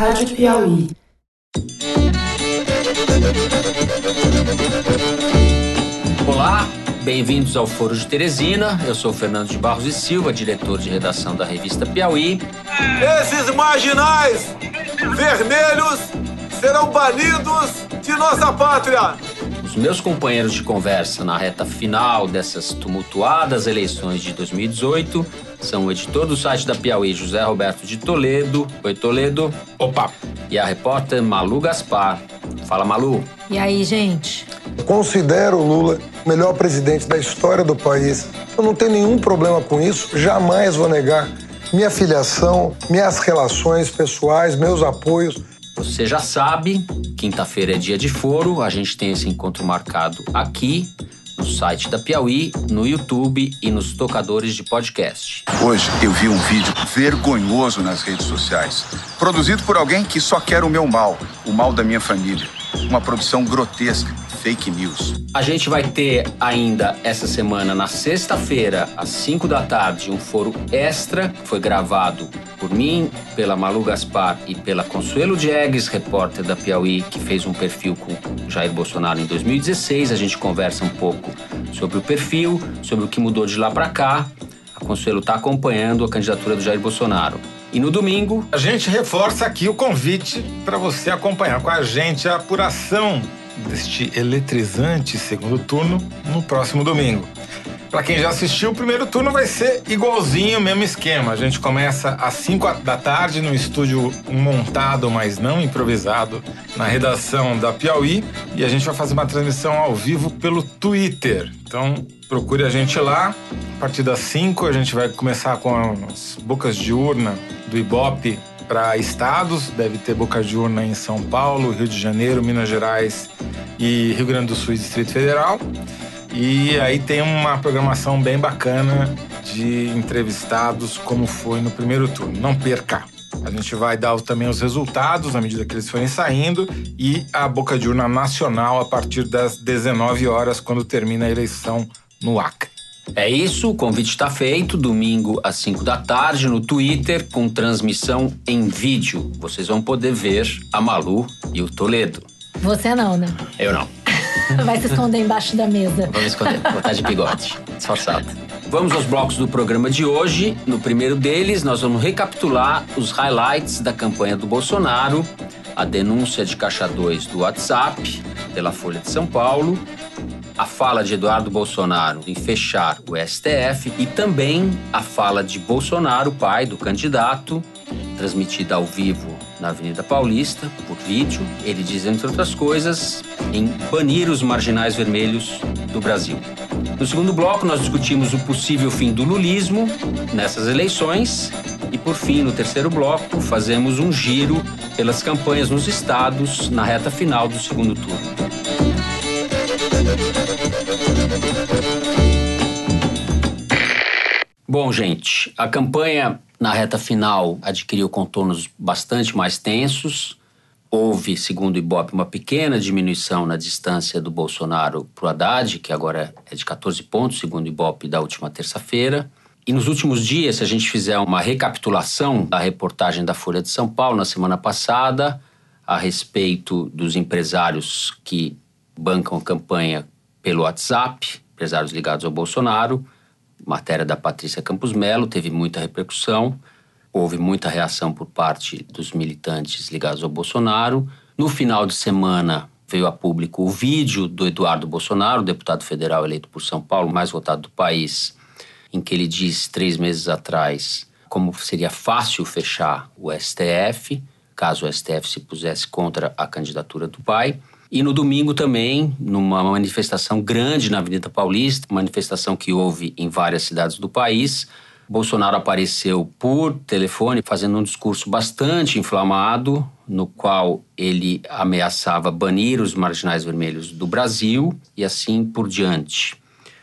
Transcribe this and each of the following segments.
Rádio Piauí. Olá, bem-vindos ao Foro de Teresina. Eu sou Fernando de Barros e Silva, diretor de redação da revista Piauí. Esses marginais vermelhos serão banidos de nossa pátria. Os meus companheiros de conversa na reta final dessas tumultuadas eleições de 2018 são o editor do site da Piauí, José Roberto de Toledo. Oi, Toledo. Opa! E a repórter Malu Gaspar. Fala, Malu. E aí, gente? Considero o Lula o melhor presidente da história do país. Eu não tenho nenhum problema com isso, jamais vou negar minha filiação, minhas relações pessoais, meus apoios. Você já sabe, quinta-feira é dia de foro, a gente tem esse encontro marcado aqui no site da Piauí, no YouTube e nos tocadores de podcast. Hoje eu vi um vídeo vergonhoso nas redes sociais, produzido por alguém que só quer o meu mal, o mal da minha família. Uma produção grotesca, fake news. A gente vai ter ainda essa semana, na sexta-feira, às 5 da tarde, um foro extra. Foi gravado por mim, pela Malu Gaspar e pela Consuelo Diegues, repórter da Piauí, que fez um perfil com Jair Bolsonaro em 2016. A gente conversa um pouco sobre o perfil, sobre o que mudou de lá para cá. A Consuelo está acompanhando a candidatura do Jair Bolsonaro. E no domingo. A gente reforça aqui o convite para você acompanhar com a gente a apuração deste eletrizante segundo turno no próximo domingo. Para quem já assistiu, o primeiro turno vai ser igualzinho, mesmo esquema. A gente começa às 5 da tarde no estúdio montado, mas não improvisado, na redação da Piauí. E a gente vai fazer uma transmissão ao vivo pelo Twitter. Então procure a gente lá. A partir das 5 a gente vai começar com as bocas de urna do Ibope para estados. Deve ter boca de urna em São Paulo, Rio de Janeiro, Minas Gerais e Rio Grande do Sul e Distrito Federal. E aí tem uma programação bem bacana de entrevistados, como foi no primeiro turno. Não perca! A gente vai dar também os resultados à medida que eles forem saindo e a boca de urna nacional a partir das 19 horas, quando termina a eleição no Acre. É isso, o convite está feito. Domingo às 5 da tarde no Twitter, com transmissão em vídeo. Vocês vão poder ver a Malu e o Toledo. Você não, né? Eu não. Vai se esconder embaixo da mesa. Me esconder, vou estar de bigode, disfarçado. Vamos aos blocos do programa de hoje. No primeiro deles, nós vamos recapitular os highlights da campanha do Bolsonaro, a denúncia de Caixa 2 do WhatsApp pela Folha de São Paulo, a fala de Eduardo Bolsonaro em fechar o STF e também a fala de Bolsonaro, pai do candidato, transmitida ao vivo na Avenida Paulista, por vídeo. Ele diz, entre outras coisas, em banir os marginais vermelhos do Brasil. No segundo bloco, nós discutimos o possível fim do lulismo nessas eleições. E, por fim, no terceiro bloco, fazemos um giro pelas campanhas nos estados na reta final do segundo turno. Bom, gente, a campanha na reta final adquiriu contornos bastante mais tensos. Houve, segundo o Ibope, uma pequena diminuição na distância do Bolsonaro para o Haddad, que agora é de 14 pontos, segundo o Ibope da última terça-feira. E nos últimos dias, se a gente fizer uma recapitulação da reportagem da Folha de São Paulo na semana passada, a respeito dos empresários que bancam a campanha pelo WhatsApp, empresários ligados ao Bolsonaro, matéria da Patrícia Campos Melo, teve muita repercussão, houve muita reação por parte dos militantes ligados ao Bolsonaro. No final de semana veio a público o vídeo do Eduardo Bolsonaro, deputado federal eleito por São Paulo, mais votado do país, em que ele diz três meses atrás como seria fácil fechar o STF, caso o STF se pusesse contra a candidatura do pai. E no domingo também, numa manifestação grande na Avenida Paulista, manifestação que houve em várias cidades do país, Bolsonaro apareceu por telefone fazendo um discurso bastante inflamado, no qual ele ameaçava banir os marginais vermelhos do Brasil e assim por diante.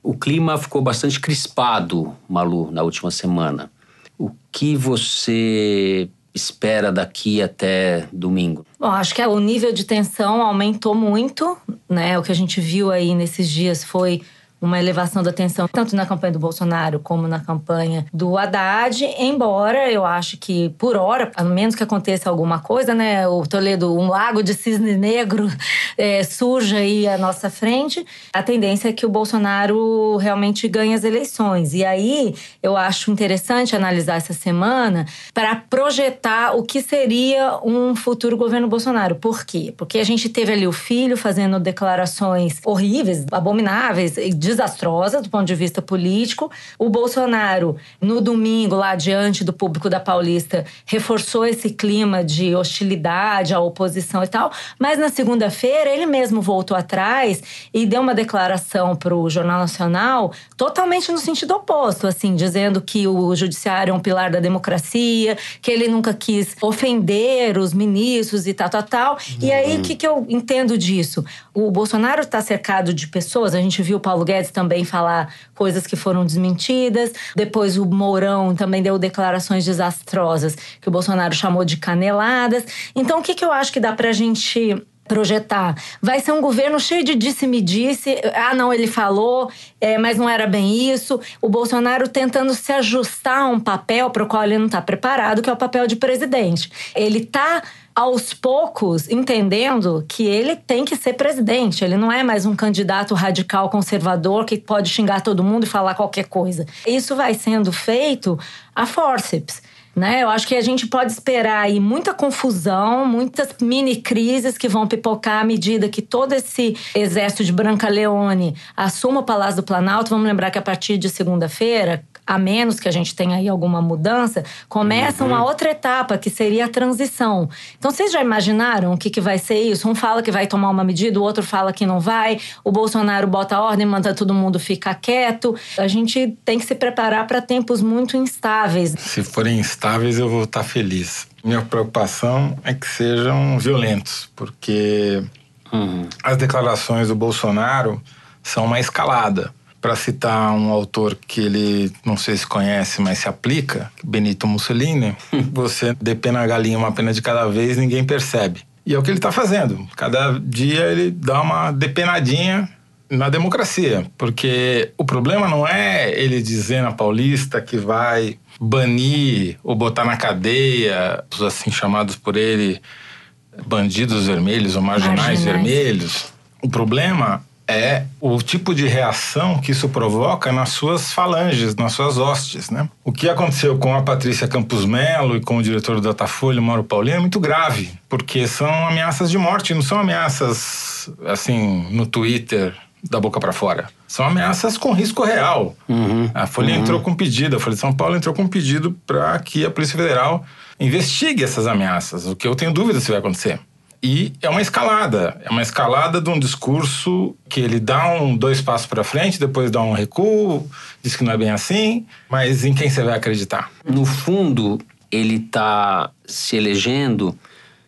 O clima ficou bastante crispado, Malu, na última semana. O que você espera daqui até domingo? Bom, acho que o nível de tensão aumentou muito, né? O que a gente viu aí nesses dias foi uma elevação da tensão, tanto na campanha do Bolsonaro como na campanha do Haddad, embora eu acho que, por hora, a menos que aconteça alguma coisa, né, o Toledo, um lago de cisne negro é, surja aí à nossa frente, a tendência é que o Bolsonaro realmente ganhe as eleições. E aí eu acho interessante analisar essa semana para projetar o que seria um futuro governo Bolsonaro. Por quê? Porque a gente teve ali o filho fazendo declarações horríveis, abomináveis, desastrosa do ponto de vista político. O Bolsonaro, no domingo, lá diante do público da Paulista, reforçou esse clima de hostilidade à oposição e tal. Mas na segunda-feira, ele mesmo voltou atrás e deu uma declaração para o Jornal Nacional totalmente no sentido oposto, assim, dizendo que o judiciário é um pilar da democracia, que ele nunca quis ofender os ministros e tal, tal, tal. Uhum. E aí, o uhum. que, que eu entendo disso? O Bolsonaro está cercado de pessoas, a gente viu o Paulo Guedes Guedes também falar coisas que foram desmentidas. Depois o Mourão também deu declarações desastrosas que o Bolsonaro chamou de caneladas. Então, o que, que eu acho que dá pra gente projetar. Vai ser um governo cheio de disse-me-disse. Ah, não, ele falou, é, mas não era bem isso. O Bolsonaro tentando se ajustar a um papel para o qual ele não está preparado, que é o papel de presidente. Ele está aos poucos entendendo que ele tem que ser presidente. Ele não é mais um candidato radical conservador que pode xingar todo mundo e falar qualquer coisa. Isso vai sendo feito a forceps. Né? Eu acho que a gente pode esperar aí muita confusão, muitas mini crises que vão pipocar à medida que todo esse exército de Branca Leone assuma o Palácio do Planalto. Vamos lembrar que a partir de segunda-feira, a menos que a gente tenha aí alguma mudança, começa uhum. uma outra etapa, que seria a transição. Então, vocês já imaginaram o que, que vai ser isso? Um fala que vai tomar uma medida, o outro fala que não vai, o Bolsonaro bota a ordem, manda todo mundo ficar quieto. A gente tem que se preparar para tempos muito instáveis. Se forem instáveis, eu vou estar feliz. Minha preocupação é que sejam violentos, porque uhum. as declarações do Bolsonaro são uma escalada para citar um autor que ele não sei se conhece, mas se aplica, Benito Mussolini, você depena a galinha uma pena de cada vez, ninguém percebe. E é o que ele está fazendo. Cada dia ele dá uma depenadinha na democracia, porque o problema não é ele dizer na Paulista que vai banir ou botar na cadeia os assim chamados por ele bandidos vermelhos ou marginais, marginais. vermelhos. O problema é o tipo de reação que isso provoca nas suas falanges, nas suas hostes, né? O que aconteceu com a Patrícia Campos Melo e com o diretor do Datafolha, Mauro Paulino, é muito grave, porque são ameaças de morte, não são ameaças assim no Twitter da boca para fora. São ameaças com risco real. Uhum, a Folha uhum. entrou com pedido, a Folha de São Paulo entrou com um pedido para que a Polícia Federal investigue essas ameaças, o que eu tenho dúvida se vai acontecer. E é uma escalada, é uma escalada de um discurso que ele dá um dois passos para frente, depois dá um recuo, diz que não é bem assim, mas em quem você vai acreditar? No fundo, ele está se elegendo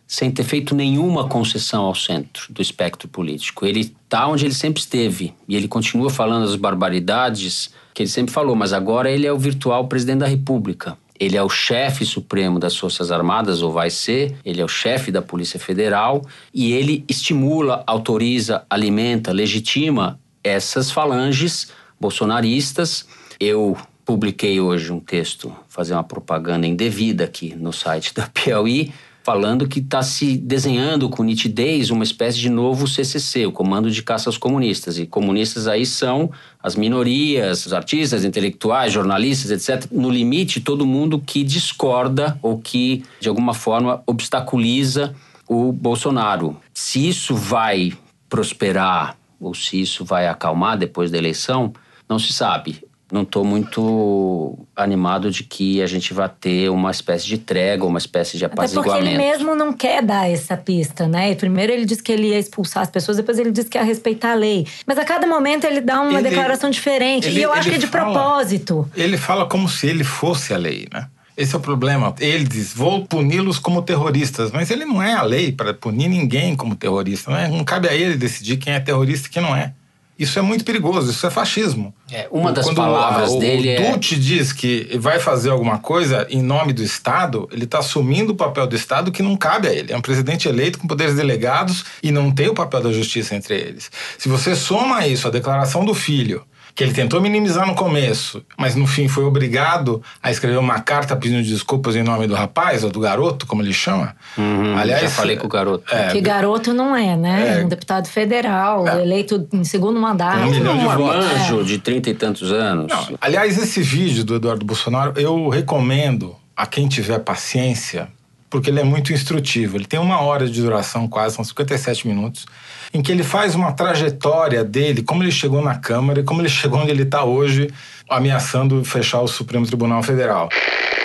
sem ter feito nenhuma concessão ao centro do espectro político. Ele está onde ele sempre esteve e ele continua falando as barbaridades que ele sempre falou, mas agora ele é o virtual presidente da República. Ele é o chefe supremo das Forças Armadas, ou vai ser, ele é o chefe da Polícia Federal, e ele estimula, autoriza, alimenta, legitima essas falanges bolsonaristas. Eu publiquei hoje um texto, fazer uma propaganda indevida aqui no site da Piauí, falando que está se desenhando com nitidez uma espécie de novo CCC, o Comando de Caça aos Comunistas. E comunistas aí são as minorias, os artistas, intelectuais, jornalistas, etc. No limite, todo mundo que discorda ou que, de alguma forma, obstaculiza o Bolsonaro. Se isso vai prosperar ou se isso vai acalmar depois da eleição, não se sabe não estou muito animado de que a gente vai ter uma espécie de trégua, uma espécie de apaziguamento. Até porque ele mesmo não quer dar essa pista, né? Primeiro ele disse que ele ia expulsar as pessoas, depois ele disse que ia respeitar a lei. Mas a cada momento ele dá uma ele, declaração diferente. Ele, e eu acho que é de fala, propósito. Ele fala como se ele fosse a lei, né? Esse é o problema. Ele diz: vou puni-los como terroristas, mas ele não é a lei para punir ninguém como terrorista. Não, é? não cabe a ele decidir quem é terrorista e quem não é. Isso é muito perigoso, isso é fascismo. É, uma das Quando palavras a, dele o é. O Dutti diz que vai fazer alguma coisa em nome do Estado, ele está assumindo o papel do Estado que não cabe a ele. É um presidente eleito com poderes delegados e não tem o papel da justiça entre eles. Se você soma isso, a declaração do filho, que ele tentou minimizar no começo, mas no fim foi obrigado a escrever uma carta pedindo desculpas em nome do rapaz, ou do garoto, como ele chama. Uhum, Aliás, já falei com o garoto. É, Que garoto não é, né? É. Um deputado federal, eleito em segundo mandato. Um milhão de Um votos. anjo de trinta e tantos anos. Não, aliás, esse vídeo do Eduardo Bolsonaro eu recomendo a quem tiver paciência, porque ele é muito instrutivo. Ele tem uma hora de duração, quase, são 57 minutos, em que ele faz uma trajetória dele, como ele chegou na Câmara e como ele chegou onde ele está hoje, ameaçando fechar o Supremo Tribunal Federal.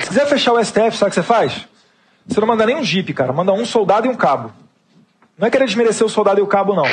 Se quiser fechar o STF, sabe o que você faz? Você não manda nem um jipe, cara. Manda um soldado e um cabo. Não é querer desmerecer o soldado e o cabo, não.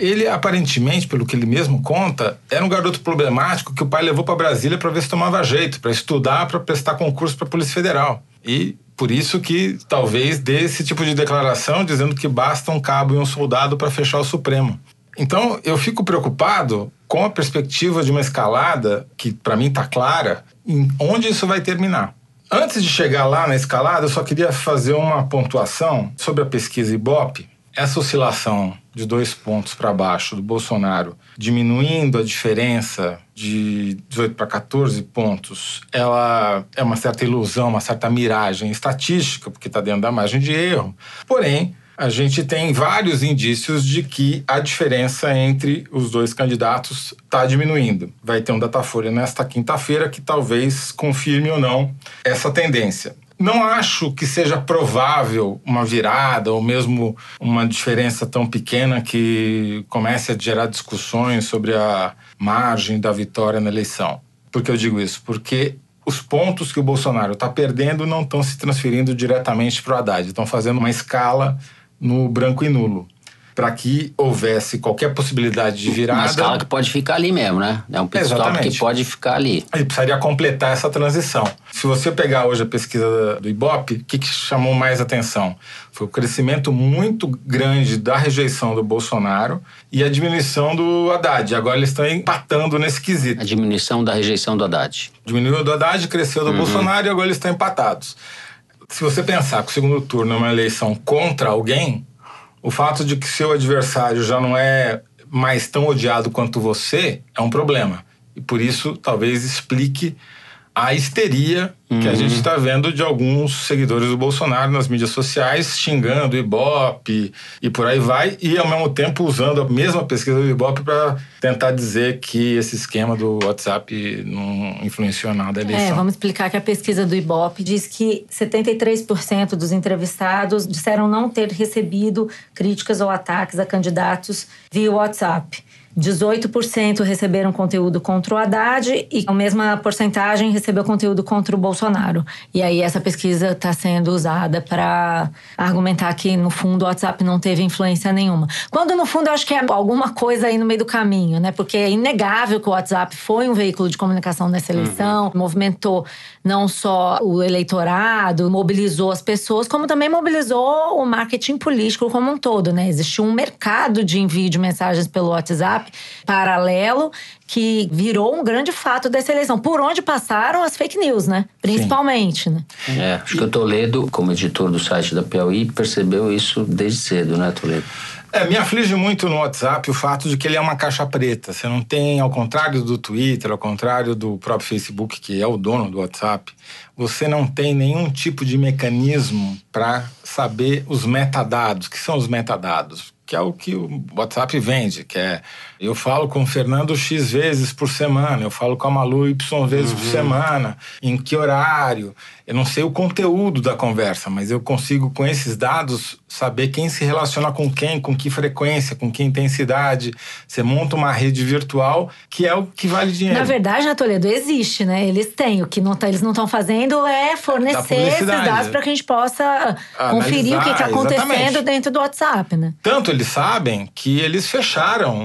Ele, aparentemente, pelo que ele mesmo conta, era um garoto problemático que o pai levou para Brasília para ver se tomava jeito, para estudar, para prestar concurso para a Polícia Federal. E por isso que talvez dê esse tipo de declaração dizendo que basta um cabo e um soldado para fechar o Supremo. Então, eu fico preocupado com a perspectiva de uma escalada que para mim está clara em onde isso vai terminar. Antes de chegar lá na escalada, eu só queria fazer uma pontuação sobre a pesquisa Ibope. Essa oscilação de dois pontos para baixo do Bolsonaro, diminuindo a diferença de 18 para 14 pontos, ela é uma certa ilusão, uma certa miragem estatística, porque está dentro da margem de erro. Porém, a gente tem vários indícios de que a diferença entre os dois candidatos está diminuindo. Vai ter um Datafolha nesta quinta-feira que talvez confirme ou não essa tendência. Não acho que seja provável uma virada ou mesmo uma diferença tão pequena que comece a gerar discussões sobre a margem da vitória na eleição. Por que eu digo isso? Porque os pontos que o Bolsonaro está perdendo não estão se transferindo diretamente para o Haddad, estão fazendo uma escala no branco e nulo. Para que houvesse qualquer possibilidade de virada. Uma escala que pode ficar ali mesmo, né? É um pit Exatamente. que pode ficar ali. Ele precisaria completar essa transição. Se você pegar hoje a pesquisa do Ibope, o que, que chamou mais atenção? Foi o crescimento muito grande da rejeição do Bolsonaro e a diminuição do Haddad. Agora eles estão empatando nesse quesito. A diminuição da rejeição do Haddad. Diminuiu do Haddad, cresceu do Bolsonaro e agora eles estão empatados. Se você pensar que o segundo turno é uma eleição contra alguém, o fato de que seu adversário já não é mais tão odiado quanto você é um problema. E por isso, talvez explique a histeria que a gente está vendo de alguns seguidores do Bolsonaro nas mídias sociais, xingando o Ibope e por aí vai, e ao mesmo tempo usando a mesma pesquisa do Ibope para tentar dizer que esse esquema do WhatsApp não influenciou nada a eleição. É, vamos explicar que a pesquisa do Ibope diz que 73% dos entrevistados disseram não ter recebido críticas ou ataques a candidatos via WhatsApp. 18% receberam conteúdo contra o Haddad e a mesma porcentagem recebeu conteúdo contra o Bolsonaro. E aí essa pesquisa está sendo usada para argumentar que, no fundo, o WhatsApp não teve influência nenhuma. Quando, no fundo, eu acho que é alguma coisa aí no meio do caminho, né? Porque é inegável que o WhatsApp foi um veículo de comunicação nessa eleição, movimentou não só o eleitorado, mobilizou as pessoas, como também mobilizou o marketing político como um todo, né? Existiu um mercado de envio de mensagens pelo WhatsApp paralelo que virou um grande fato dessa eleição. Por onde passaram as fake news, né? Principalmente, né? É, acho que o Toledo, como editor do site da Piauí, percebeu isso desde cedo, né, Toledo? É, me aflige muito no WhatsApp o fato de que ele é uma caixa preta. Você não tem, ao contrário do Twitter, ao contrário do próprio Facebook, que é o dono do WhatsApp, você não tem nenhum tipo de mecanismo para saber os metadados. O que são os metadados? Que é o que o WhatsApp vende, que é eu falo com o Fernando X vezes por semana, eu falo com a Malu Y vezes por semana, em que horário. Eu não sei o conteúdo da conversa, mas eu consigo, com esses dados, saber quem se relaciona com quem, com que frequência, com que intensidade. Você monta uma rede virtual que é o que vale dinheiro. Na verdade, na Toledo, existe, né? Eles têm. O que não tá- eles não estão fazendo é fornecer esses dados para que a gente possa conferir o que está Analisar, acontecendo exatamente. dentro do WhatsApp, né? Tanto eles sabem que eles fecharam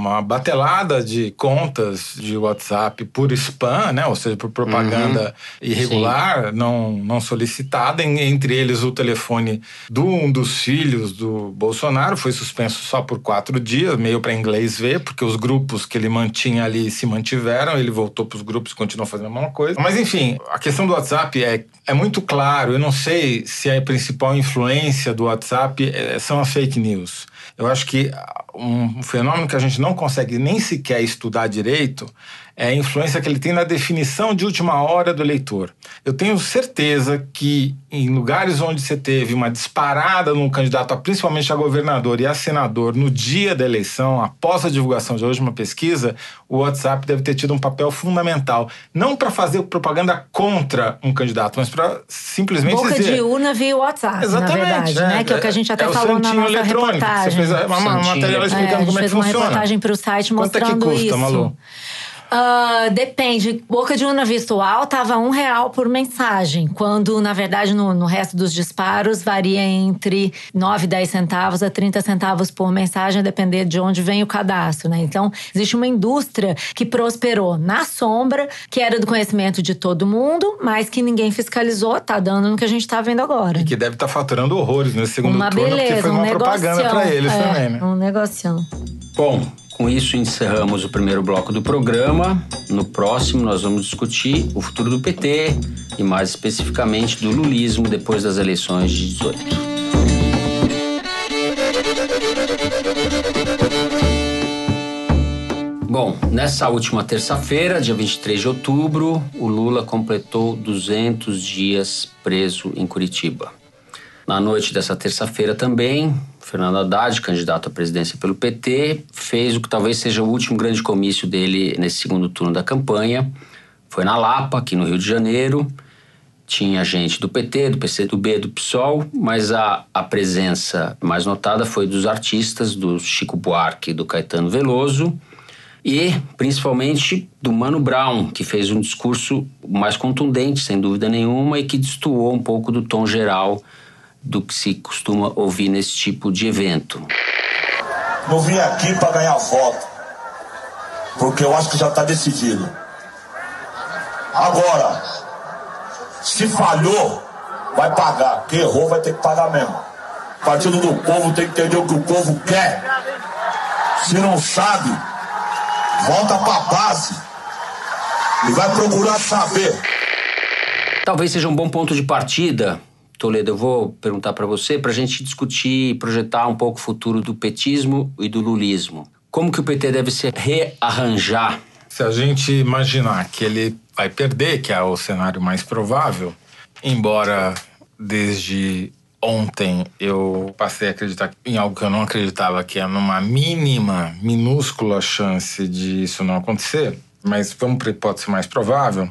uma batelada de contas de WhatsApp por spam, né? ou seja, por propaganda irregular, não, não solicitada. Entre eles, o telefone de um dos filhos do Bolsonaro foi suspenso só por quatro dias, meio para inglês ver, porque os grupos que ele mantinha ali se mantiveram. Ele voltou para os grupos e continuou fazendo a mesma coisa. Mas, enfim, a questão do WhatsApp é, é muito claro. Eu não sei se a principal influência do WhatsApp eh, são as fake news. Eu acho que um fenômeno que a gente não não consegue nem sequer estudar direito é a influência que ele tem na definição de última hora do eleitor. Eu tenho certeza que em lugares onde você teve uma disparada num candidato, principalmente a governador e a senador, no dia da eleição, após a divulgação de hoje uma pesquisa, o WhatsApp deve ter tido um papel fundamental. Não para fazer propaganda contra um candidato, mas para simplesmente Boca dizer... de urna via WhatsApp, Exatamente, verdade, é, né? Que é o que a gente até é o falou na nossa eletrônico. reportagem. Você fez uma, uma Santinho. matéria É, explicando a gente como é que fez uma funciona. reportagem para o site Quanto é que mostrando custa, isso. Malu? Ah, depende. Boca de urna virtual tava um real por mensagem, quando na verdade no, no resto dos disparos varia entre 9, 10 centavos a 30 centavos por mensagem, a depender de onde vem o cadastro, né? Então existe uma indústria que prosperou na sombra, que era do conhecimento de todo mundo, mas que ninguém fiscalizou, tá dando no que a gente tá vendo agora. E que deve estar faturando horrores nesse segundo uma turno, beleza, porque foi um uma negocião. propaganda para eles é, também, né? Um negocião. Bom, com isso encerramos o primeiro bloco do programa. No próximo, nós vamos discutir o futuro do PT e, mais especificamente, do lulismo depois das eleições de 18. Bom, nessa última terça-feira, dia 23 de outubro, o Lula completou 200 dias preso em Curitiba. Na noite dessa terça-feira também, Fernando Haddad, candidato à presidência pelo PT, fez o que talvez seja o último grande comício dele nesse segundo turno da campanha. Foi na Lapa, aqui no Rio de Janeiro. Tinha gente do PT, do PCdoB, do PSOL, mas a, a presença mais notada foi dos artistas, do Chico Buarque e do Caetano Veloso, e principalmente do Mano Brown, que fez um discurso mais contundente, sem dúvida nenhuma, e que destoou um pouco do tom geral do que se costuma ouvir nesse tipo de evento. Não vim aqui para ganhar voto, porque eu acho que já está decidido. Agora, se falhou, vai pagar. Quem errou vai ter que pagar mesmo. O Partido do Povo tem que entender o que o povo quer. Se não sabe, volta para a base e vai procurar saber. Talvez seja um bom ponto de partida, Toledo. Eu vou perguntar para você para a gente discutir e projetar um pouco o futuro do petismo e do lulismo. Como que o PT deve se rearranjar? Se a gente imaginar que ele vai perder, que é o cenário mais provável, embora desde ontem eu passei a acreditar em algo que eu não acreditava, que é numa mínima, minúscula chance de isso não acontecer, mas vamos para a hipótese mais provável,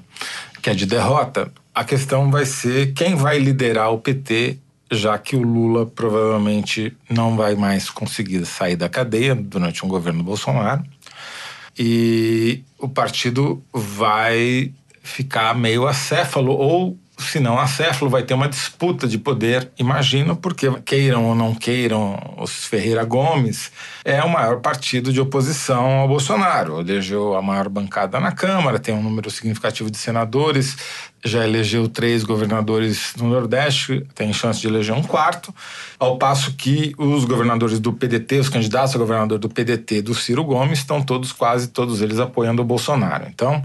que é de derrota, a questão vai ser quem vai liderar o PT, já que o Lula provavelmente não vai mais conseguir sair da cadeia durante um governo Bolsonaro. E o partido vai ficar meio acéfalo, ou se não acéfalo, vai ter uma disputa de poder, imagino, porque queiram ou não queiram, os Ferreira Gomes é o maior partido de oposição ao Bolsonaro. Elegeu a maior bancada na Câmara, tem um número significativo de senadores, já elegeu três governadores no Nordeste, tem chance de eleger um quarto, ao passo que os governadores do PDT, os candidatos a governador do PDT do Ciro Gomes, estão todos, quase todos eles, apoiando o Bolsonaro. Então,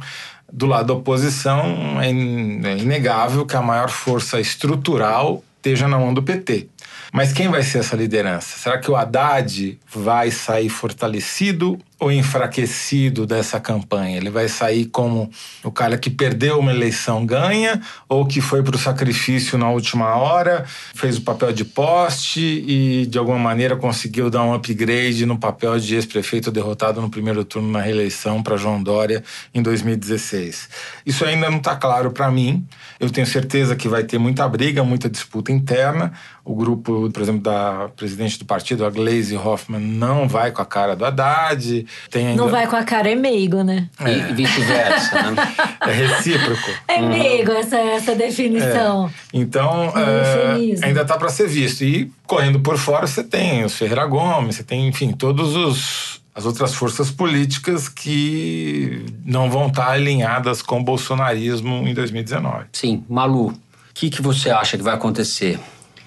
do lado da oposição, é inegável que a maior força estrutural esteja na mão do PT. Mas quem vai ser essa liderança? Será que o Haddad vai sair fortalecido ou enfraquecido dessa campanha? Ele vai sair como o cara que perdeu uma eleição ganha ou que foi para o sacrifício na última hora, fez o papel de poste e de alguma maneira conseguiu dar um upgrade no papel de ex-prefeito derrotado no primeiro turno na reeleição para João Dória em 2016? Isso ainda não está claro para mim. Eu tenho certeza que vai ter muita briga, muita disputa interna. O grupo, por exemplo, da presidente do partido, a Glaze Hoffman, não vai com a cara do Haddad. Tem ainda... Não vai com a cara, é meigo, né? E vice-versa, né? É recíproco. É meigo essa, essa definição. Então, Um é, eufemismo. ainda está para ser visto. E correndo por fora, você tem os Ferreira Gomes, você tem, enfim, todos os as outras forças políticas que não vão estar alinhadas com o bolsonarismo em 2019. Sim, Malu, o que, que você acha que vai acontecer?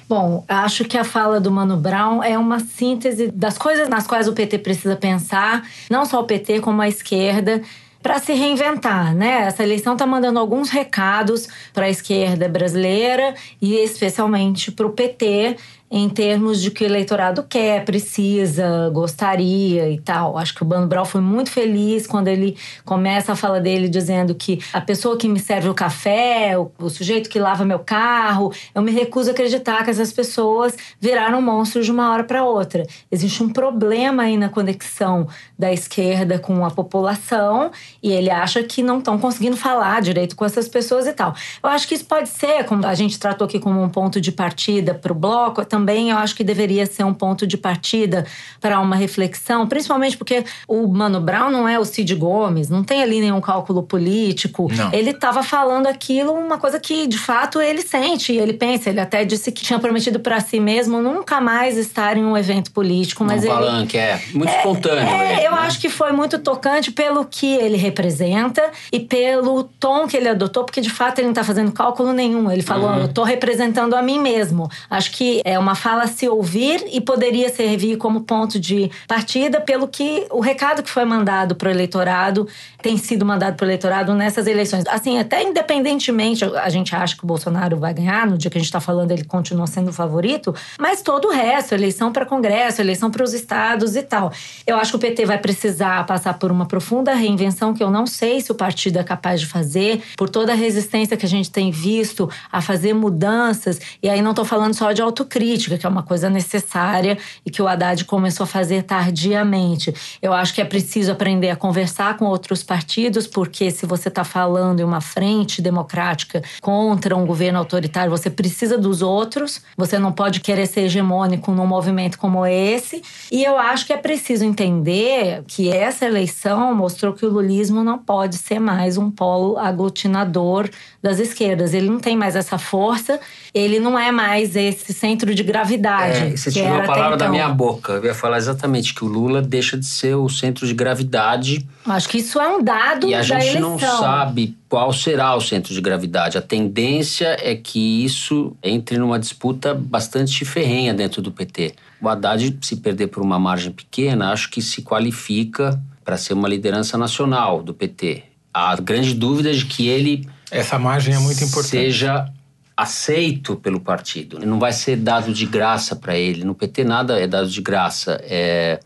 Bom, acho que a fala do Mano Brown é uma síntese das coisas nas quais o PT precisa pensar, não só o PT, como a esquerda, para se reinventar, né? Essa eleição está mandando alguns recados para a esquerda brasileira e especialmente para o PT em termos de que o eleitorado quer, precisa, gostaria e tal. Acho que o Bano Brau foi muito feliz quando ele começa a fala dele dizendo que a pessoa que me serve o café, o, o sujeito que lava meu carro, eu me recuso a acreditar que essas pessoas viraram monstros de uma hora para outra. Existe um problema aí na conexão da esquerda com a população e ele acha que não estão conseguindo falar direito com essas pessoas e tal. Eu acho que isso pode ser, como a gente tratou aqui como um ponto de partida para o bloco, também eu acho que deveria ser um ponto de partida para uma reflexão, principalmente porque o Mano Brown não é o Cid Gomes, não tem ali nenhum cálculo político. Não. Ele estava falando aquilo, uma coisa que de fato ele sente, ele pensa. Ele até disse que tinha prometido para si mesmo nunca mais estar em um evento político, mas um ele palanque, é. Muito espontâneo. é, eu né? acho que foi muito tocante pelo que ele representa e pelo tom que ele adotou, porque de fato ele não está fazendo cálculo nenhum. Ele falou, Uhum. eu estou representando a mim mesmo. Acho que é uma fala a se ouvir e poderia servir como ponto de partida pelo que o recado que foi mandado para o eleitorado tem sido mandado para o eleitorado nessas eleições. Assim, até independentemente, a gente acha que o Bolsonaro vai ganhar, no dia que a gente está falando ele continua sendo o favorito, mas todo o resto, eleição para Congresso, eleição para os estados e tal. Eu acho que o PT vai precisar passar por uma profunda reinvenção que eu não sei se o partido é capaz de fazer, por toda a resistência que a gente tem visto a fazer mudanças. E aí não estou falando só de autocrítica, que é uma coisa necessária e que o Haddad começou a fazer tardiamente. Eu acho que é preciso aprender a conversar com outros partidos, porque se você está falando em uma frente democrática contra um governo autoritário, você precisa dos outros. Você não pode querer ser hegemônico num movimento como esse. E eu acho que é preciso entender que essa eleição mostrou que o lulismo não pode ser mais um polo aglutinador das esquerdas. Ele não tem mais essa força, ele não é mais esse centro de gravidade. É, você tirou a palavra da então. minha boca. Eu ia falar exatamente que o Lula deixa de ser o centro de gravidade Acho que isso é um dado e a da gente eleição. não sabe qual será o centro de gravidade. A tendência é que isso entre numa disputa bastante ferrenha dentro do PT. O Haddad, se perder por uma margem pequena, acho que se qualifica para ser uma liderança nacional do PT. A grande dúvida é de que ele Essa margem é muito importante. seja aceito pelo partido. Não vai ser dado de graça para ele. No PT nada é dado de graça. É,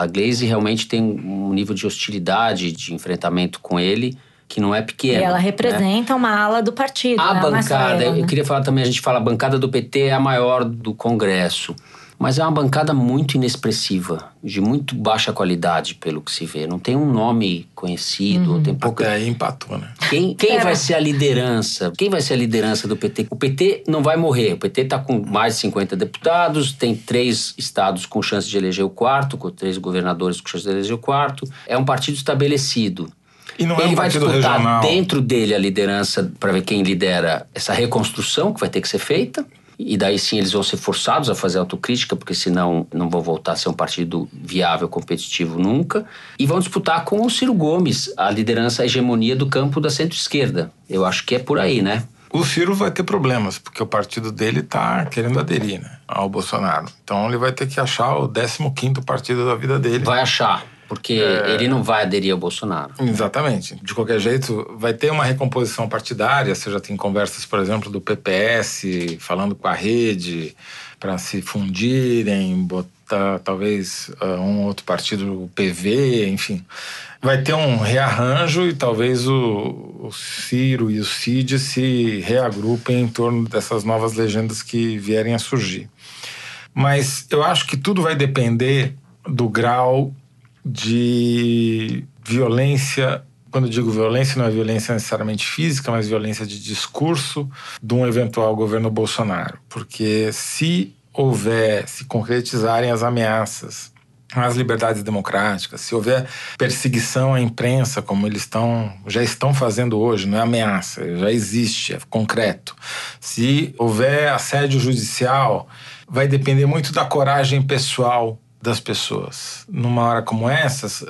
a Glaze realmente tem um nível de hostilidade, de enfrentamento com ele que não é pequeno. E ela né? representa uma ala do partido. A é só bancada, eu né? queria falar também, a gente fala a bancada do PT é a maior do Congresso. Mas é uma bancada muito inexpressiva, de muito baixa qualidade, pelo que se vê. Não tem um nome conhecido, Uhum. tem pouca. Até aí empatou, né? Quem, quem Era. vai ser a liderança? Quem vai ser a liderança do PT? O PT não vai morrer. O PT está com mais de 50 deputados, tem três estados com chance de eleger o quarto, com três governadores com chance de eleger o quarto. É um partido estabelecido. E não é Ele um vai disputar regional. dentro dele a liderança para ver quem lidera essa reconstrução que vai ter que ser feita. E daí sim eles vão ser forçados a fazer autocrítica, porque senão não vão voltar a ser um partido viável, competitivo nunca. E vão disputar com o Ciro Gomes a liderança, a hegemonia do campo da centro-esquerda. Eu acho que é por aí, né? O Ciro vai ter problemas, porque o partido dele tá querendo aderir né, ao Bolsonaro. Então ele vai ter que achar o 15º partido da vida dele. Vai achar, porque É. ele não vai aderir ao Bolsonaro. Exatamente. De qualquer jeito, vai ter uma recomposição partidária. Você já tem conversas, por exemplo, do PPS falando com a rede para se fundirem, botar talvez ah, um outro partido, o PV, enfim. Vai ter um rearranjo e talvez o, o Ciro e o Cid se reagrupem em torno dessas novas legendas que vierem a surgir. Mas eu acho que tudo vai depender do grau de violência. Quando eu digo violência, não é violência necessariamente física, mas violência de discurso de um eventual governo Bolsonaro. Porque se houver, se concretizarem as ameaças às liberdades democráticas, se houver perseguição à imprensa, como eles estão, já estão fazendo hoje, não é ameaça, já existe, é concreto. Se houver assédio judicial, vai depender muito da coragem pessoal das pessoas. Numa hora como essa, Sim.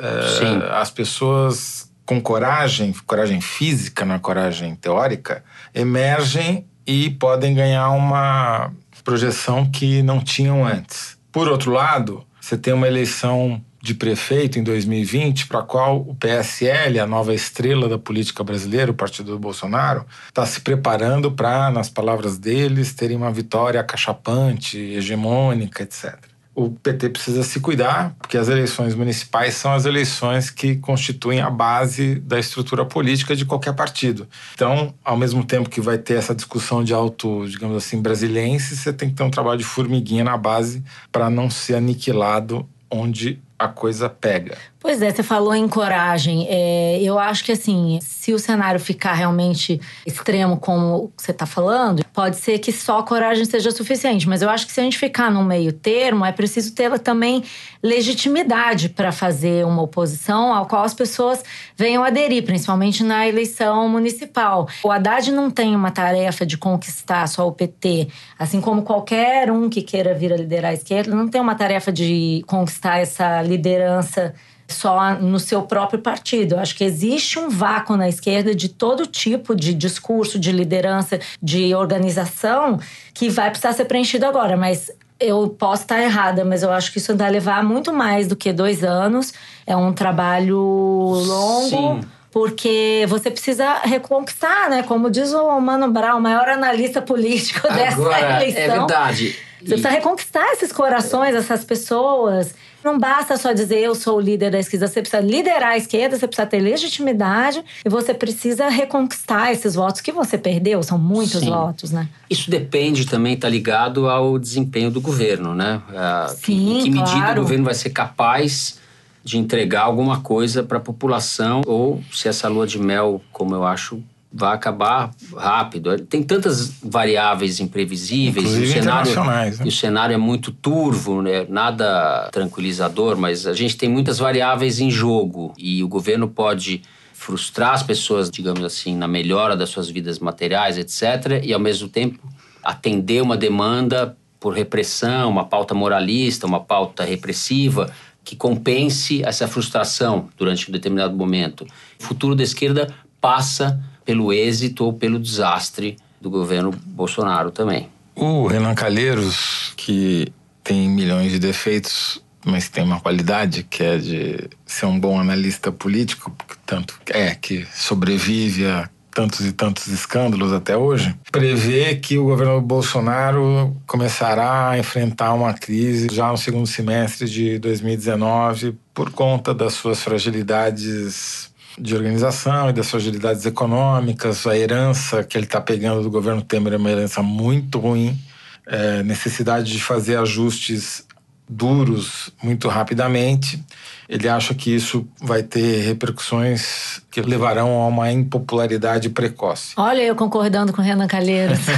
as pessoas com coragem, coragem física, não é coragem teórica, emergem e podem ganhar uma projeção que não tinham antes. Por outro lado, você tem uma eleição de prefeito em 2020, para a qual o PSL, a nova estrela da política brasileira, o partido do Bolsonaro, está se preparando para, nas palavras deles, terem uma vitória acachapante, hegemônica, etc o PT precisa se cuidar, porque as eleições municipais são as eleições que constituem a base da estrutura política de qualquer partido. Então, ao mesmo tempo que vai ter essa discussão de alto, digamos assim, brasilense, você tem que ter um trabalho de formiguinha na base para não ser aniquilado onde a coisa pega. Pois é, você falou em coragem. É, eu acho que assim, se o cenário ficar realmente extremo como você está falando, pode ser que só coragem seja suficiente. Mas eu acho que se a gente ficar no meio termo, é preciso ter também legitimidade para fazer uma oposição ao qual as pessoas venham aderir, principalmente na eleição municipal. O Haddad não tem uma tarefa de conquistar só o PT, assim como qualquer um que queira vir a liderar a esquerda, não tem uma tarefa de conquistar essa liderança só no seu próprio partido. Eu acho que existe um vácuo na esquerda de todo tipo de discurso, de liderança, de organização que vai precisar ser preenchido agora. Mas eu posso estar errada, mas eu acho que isso vai levar muito mais do que dois anos. É um trabalho longo. Sim. Porque você precisa reconquistar, né? Como diz o Mano Brown, o maior analista político dessa Agora, eleição. é verdade. Você precisa reconquistar esses corações, essas pessoas. Não basta só dizer eu sou o líder da esquerda, você precisa liderar a esquerda, você precisa ter legitimidade e você precisa reconquistar esses votos que você perdeu, são muitos Sim. votos, né? Isso depende também, está ligado ao desempenho do governo, né? Ah, que- Sim, em que medida claro. o governo vai ser capaz de entregar alguma coisa para a população ou se essa lua de mel, como eu acho, vai acabar rápido. Tem tantas variáveis imprevisíveis. e o cenário, internacionais, né? e o cenário é muito turvo, né? nada tranquilizador, mas a gente tem muitas variáveis em jogo e o governo pode frustrar as pessoas, digamos assim, na melhora das suas vidas materiais, etc., e ao mesmo tempo atender uma demanda por repressão, uma pauta moralista, uma pauta repressiva que compense essa frustração durante um determinado momento. O futuro da esquerda passa pelo êxito ou pelo desastre do governo Bolsonaro também. O Renan Calheiros, que tem milhões de defeitos, mas tem uma qualidade que é de ser um bom analista político, tanto é que sobrevive a tantos e tantos escândalos até hoje, prevê que o governo Bolsonaro começará a enfrentar uma crise já no segundo semestre de 2019 por conta das suas fragilidades de organização e das fragilidades econômicas, a herança que ele está pegando do governo Temer é uma herança muito ruim, é, necessidade de fazer ajustes duros muito rapidamente. Ele acha que isso vai ter repercussões que levarão a uma impopularidade precoce. Olha, eu concordando com o Renan Calheiros.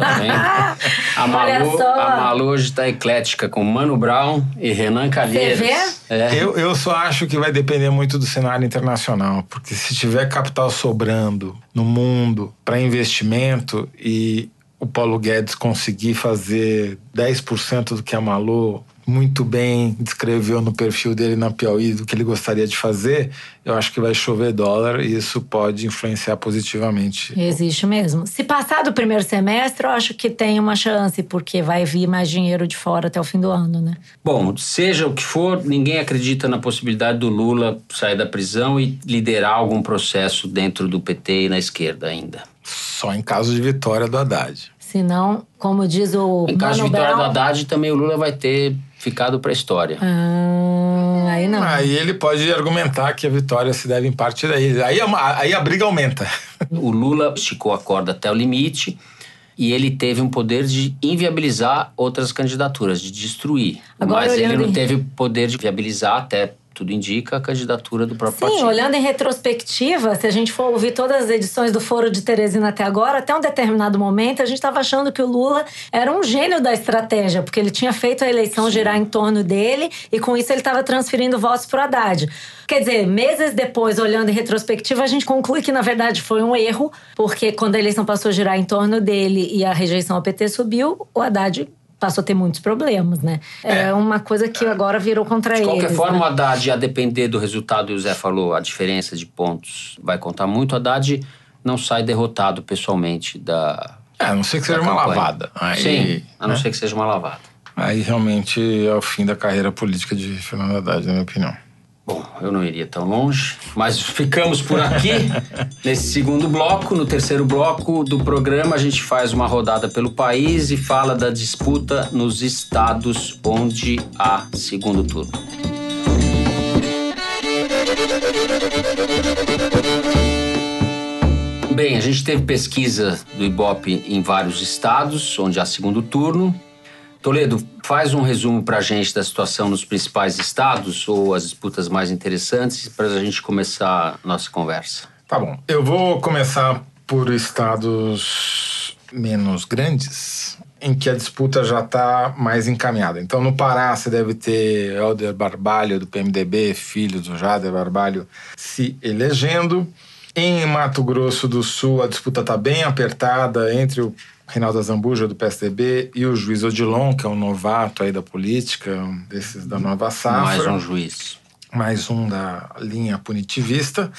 Tá? A Malu, a Malu hoje está eclética com Mano Brown e Renan Calheiros. vê? É. Eu, eu só acho que vai depender muito do cenário internacional, porque se tiver capital sobrando no mundo para investimento e o Paulo Guedes conseguir fazer 10% do que a Malu muito bem descreveu no perfil dele na Piauí do que ele gostaria de fazer, eu acho que vai chover dólar e isso pode influenciar positivamente. Existe mesmo. Se passar do primeiro semestre, eu acho que tem uma chance, porque vai vir mais dinheiro de fora até o fim do ano, né? Bom, seja o que for, ninguém acredita na possibilidade do Lula sair da prisão e liderar algum processo dentro do PT e na esquerda ainda. Só em caso de vitória do Haddad. Se não, como diz o Em caso de Mano vitória do Brown, Haddad, também o Lula vai ter ficado para a história. Ah, aí não. Aí ele pode argumentar que a vitória se deve em parte daí. Aí, é uma- aí a briga aumenta. O Lula esticou a corda até o limite e ele teve um poder de inviabilizar outras candidaturas, de destruir. Agora, Mas ele não teve poder de viabilizar, até tudo indica, a candidatura do próprio Sim, partido. olhando em retrospectiva, se a gente for ouvir todas as edições do Foro de Teresina até agora, até um determinado momento, a gente estava achando que o Lula era um gênio da estratégia, porque ele tinha feito a eleição girar em torno dele e com isso ele estava transferindo votos para o Haddad. Quer dizer, meses depois, olhando em retrospectiva, a gente conclui que na verdade foi um erro, porque quando a eleição passou a girar em torno dele e a rejeição ao PT subiu, o Haddad passou a ter muitos problemas, né? É, uma coisa que agora virou contra De ele. qualquer forma, o Haddad, a depender do resultado, e o Zé falou, a diferença de pontos vai contar muito. O Haddad não sai derrotado pessoalmente da. É, a não ser que seja da uma campanha. lavada. Aí, Sim, a não né? ser que seja uma lavada. aí realmente é o fim da carreira política de Fernando Haddad, na minha opinião. Bom, eu não iria tão longe, mas ficamos por aqui nesse segundo bloco. No terceiro bloco do programa, a gente faz uma rodada pelo país e fala da disputa nos estados onde há segundo turno. Bem, a gente teve pesquisa do Ibope em vários estados onde há segundo turno. Toledo, faz um resumo para a gente da situação nos principais estados ou as disputas mais interessantes para a gente começar nossa conversa. Tá bom. Eu vou começar por estados menos grandes, em que a disputa já está mais encaminhada. Então, no Pará, você deve ter Helder Barbalho, do PMDB, filho do Jader Barbalho, se elegendo. Em Mato Grosso do Sul, a disputa está bem apertada entre o Reinaldo Azambuja, do PSDB, e o juiz Odilon, que é um novato aí da política, um desses da nova safra. Mais um juiz. Mais um da linha punitivista.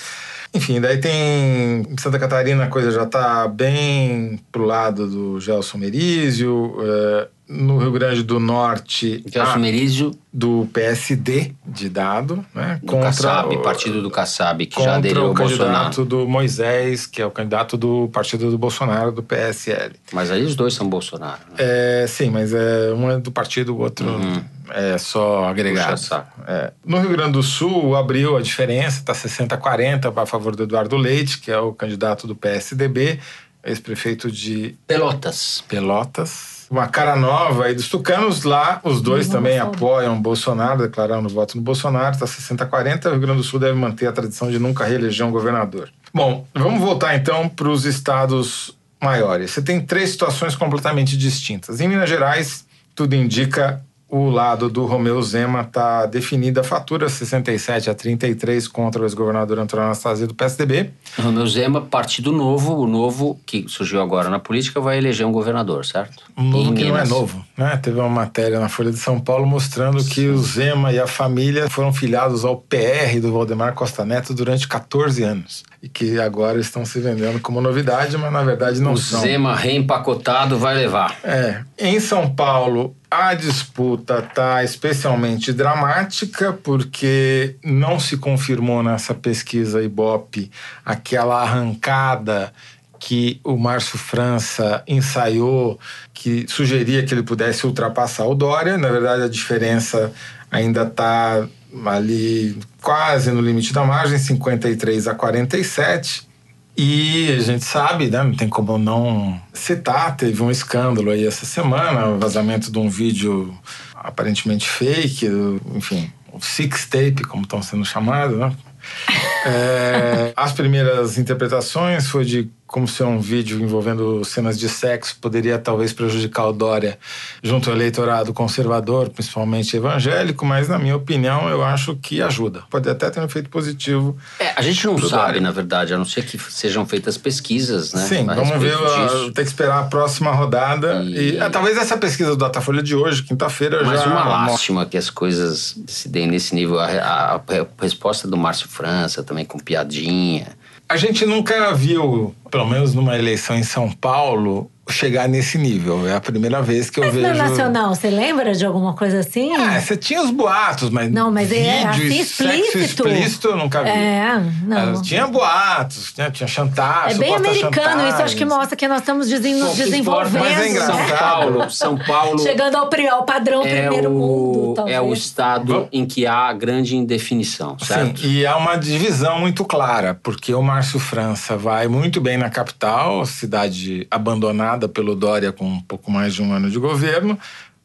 Enfim, daí tem. Em Santa Catarina a coisa já está bem pro lado do Gelson Merizio. É, no Rio Grande do Norte. Gelson Merizio. Do PSD de dado, né? Do contra Kassab, o, partido do Kassab, que já aderiu ao Bolsonaro. o candidato do Moisés, que é o candidato do partido do Bolsonaro, do PSL. Mas aí os dois são Bolsonaro. Né? É, sim, mas é, um é do partido, o outro Uhum. é só agregado. É. No Rio Grande do Sul, abriu a diferença, está 60-40 a favor do Eduardo Leite, que é o candidato do PSDB, ex-prefeito de Pelotas. Pelotas. Uma cara nova aí dos tucanos lá, os dois Uhum, também apoiam Bolsonaro, declarando voto no Bolsonaro, está 60-40. O Rio Grande do Sul deve manter a tradição de nunca reeleger um governador. Bom, vamos voltar então para os estados maiores. Você tem três situações completamente distintas. Em Minas Gerais, tudo indica o lado do Romeu Zema está definida a fatura 67 a 33 contra o ex-governador Antônio Anastasia do PSDB. Romeu Zema, Partido Novo, o novo que surgiu agora na política, vai eleger um governador, certo? Um novo que não é Minas. novo, né? Teve uma matéria na Folha de São Paulo mostrando que o Zema e a família foram filiados ao PR do Valdemar Costa Neto durante 14 anos. E que agora estão se vendendo como novidade, mas na verdade não O são. Zema reempacotado vai levar. É. Em São Paulo, a disputa está especialmente dramática porque não se confirmou nessa pesquisa Ibope aquela arrancada que o Márcio França ensaiou, que sugeria que ele pudesse ultrapassar o Dória. Na verdade, a diferença ainda está ali quase no limite da margem, 53 a 47. E a gente sabe, né, não tem como não citar, teve um escândalo aí essa semana, o vazamento de um vídeo aparentemente fake, enfim, o six tape, como estão sendo chamados, né? É, as primeiras interpretações foi de como se um vídeo envolvendo cenas de sexo poderia talvez prejudicar o Dória junto ao eleitorado conservador, principalmente evangélico, mas na minha opinião eu acho que ajuda. Pode até ter um efeito positivo. É, a gente não sabe, Dória. na verdade, a não ser que sejam feitas pesquisas, né? Sim, vamos ver, respeito a- disso. tem que esperar a próxima rodada. E- E, ah, talvez essa pesquisa do Datafolha de hoje, quinta-feira, Mas já. uma lástima que as coisas se deem nesse nível. A, a- a resposta do Márcio França também com piadinha. A gente nunca viu, pelo menos numa eleição em São Paulo, chegar nesse nível. É a primeira vez que eu Mas vejo. na nacional, você lembra de alguma coisa assim? É, você tinha os boatos, mas. Não, mas é vídeo assim e sexo explícito. explícito eu nunca vi. É, não. Ah, Tinha boatos, tinha, tinha chantagem. É bem americano, isso acho que chantagem. mostra que nós estamos nos desenvolvendo. mas é né? engraçado. São Paulo, São Paulo Chegando ao, ao padrão é primeiro mundo, o, talvez. é o estado em que há grande indefinição, certo? Sim, e há uma divisão muito clara, porque o Márcio França vai muito bem na capital, cidade abandonada pelo Dória com um pouco mais de um ano de governo.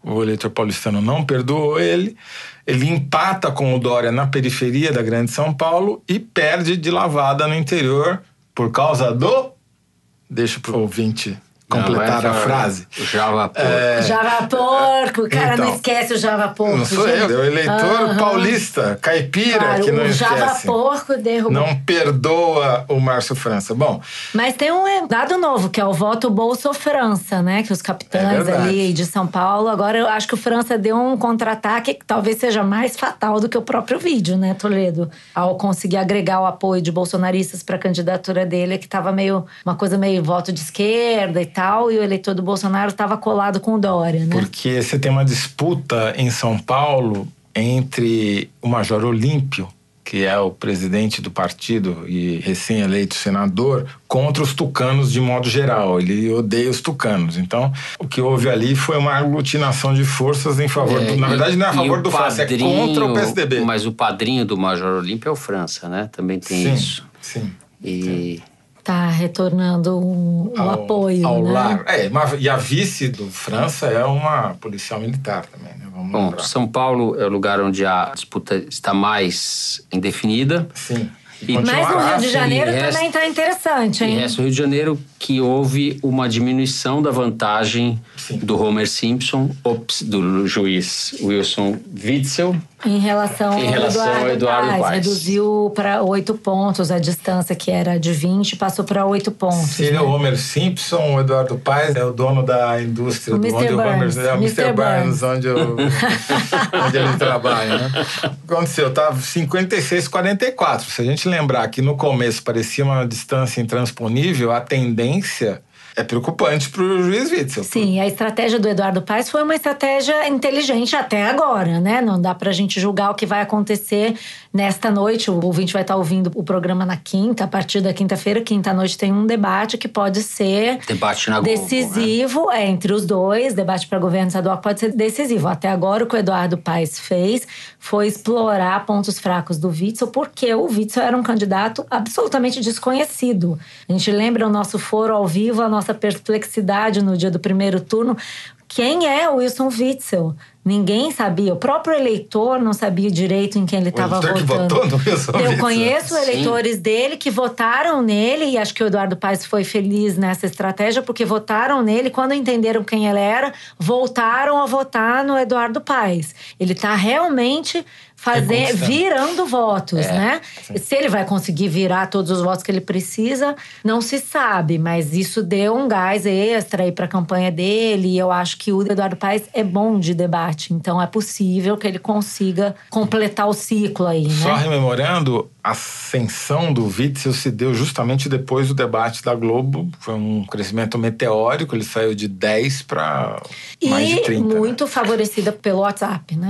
O eleitor paulistano não perdoou ele. Ele empata com o Dória na periferia da Grande São Paulo e perde de lavada no interior por causa do. Deixa pro ouvinte completar Não, a é frase. o Java Porco. É, Java porco, o cara não Então. esquece o Java porco. não sou eu, gente. é o eleitor Aham. paulista, caipira, Claro, que não o Java esquece. porco derrubou. Não perdoa o Márcio França. Bom, Mas tem um é, dado novo, que é o voto Bolso-França, né? Que os É capitães verdade. ali de São Paulo. Agora eu acho que o França deu um contra-ataque que talvez seja mais fatal do que o próprio vídeo, né, Toledo? Ao conseguir agregar o apoio de bolsonaristas para a candidatura dele, que tava meio uma coisa meio voto de esquerda e tal e o eleitor do Bolsonaro estava colado com o Dória, né? Porque você tem uma disputa em São Paulo entre o Major Olímpio, que é o presidente do partido e recém-eleito senador, contra os tucanos de modo geral. Ele odeia os tucanos. Então, o que houve ali foi uma aglutinação de forças em favor É, do. Na e- verdade, não é a favor do França, é contra o PSDB. Mas o padrinho do Major Olímpio é o França, né? Também tem sim, isso. Sim. E Tá retornando o, o Ao- apoio, ao né? lar. É, e a vice do França é uma policial militar também, né? Vamos Bom, lembrar. São Paulo é o lugar onde a disputa está mais indefinida. Sim. E- Mas no Rio de. Janeiro e resta- também tá interessante, E hein? resta o Rio de Janeiro que houve uma diminuição da vantagem Sim. do Homer Simpson, ops, do juiz Wilson Witzel. Em relação, Em relação ao ao Eduardo Paes. Reduziu para oito pontos a distância que era de 20, passou para oito pontos. Se ele é o Homer Simpson, o Eduardo Paes é o dono da indústria O do Mr. onde o Homer Burns, é o Mr. Mr. Burns, Burns. onde, o, onde ele trabalha, né? O que aconteceu? Tava 56 44. Se a gente lembrar que no começo parecia uma distância intransponível, a tendência é preocupante para o juiz Witzel. Sim, a estratégia do Eduardo Paes foi uma estratégia inteligente até agora, né? Não dá pra gente julgar o que vai acontecer nesta noite. O ouvinte vai estar ouvindo o programa na quinta, a partir da quinta-feira. Quinta-noite tem um debate que pode ser Debate na Globo, né? decisivo é, entre os dois. Debate para governo estadual pode ser decisivo. Até agora, o que o Eduardo Paes fez foi explorar pontos fracos do Witzel, porque o Witzel era um candidato absolutamente desconhecido. A gente lembra o nosso foro ao vivo, a nossa perplexidade no dia do primeiro turno. Quem é o Wilson Witzel? Ninguém sabia. O próprio eleitor não sabia direito em quem ele estava eleitor que votando. votou no Wilson Eu conheço Sim. eleitores dele que votaram nele, e acho que o Eduardo Paes foi feliz nessa estratégia, porque votaram nele, quando entenderam quem ele era, voltaram a votar no Eduardo Paes. Ele está realmente fazer, Reconquistando. virando votos, É, né? Se ele vai conseguir virar todos os votos que ele precisa, não se sabe, mas isso deu um gás extra aí para a campanha dele, e eu acho que o Eduardo Paes é bom de debate, então é possível que ele consiga completar o ciclo aí, né? Só rememorando, a ascensão do Witzel se deu justamente depois do debate da Globo. Foi um crescimento meteórico, ele saiu de 10 para mais de E 30. né? muito favorecida pelo WhatsApp, né?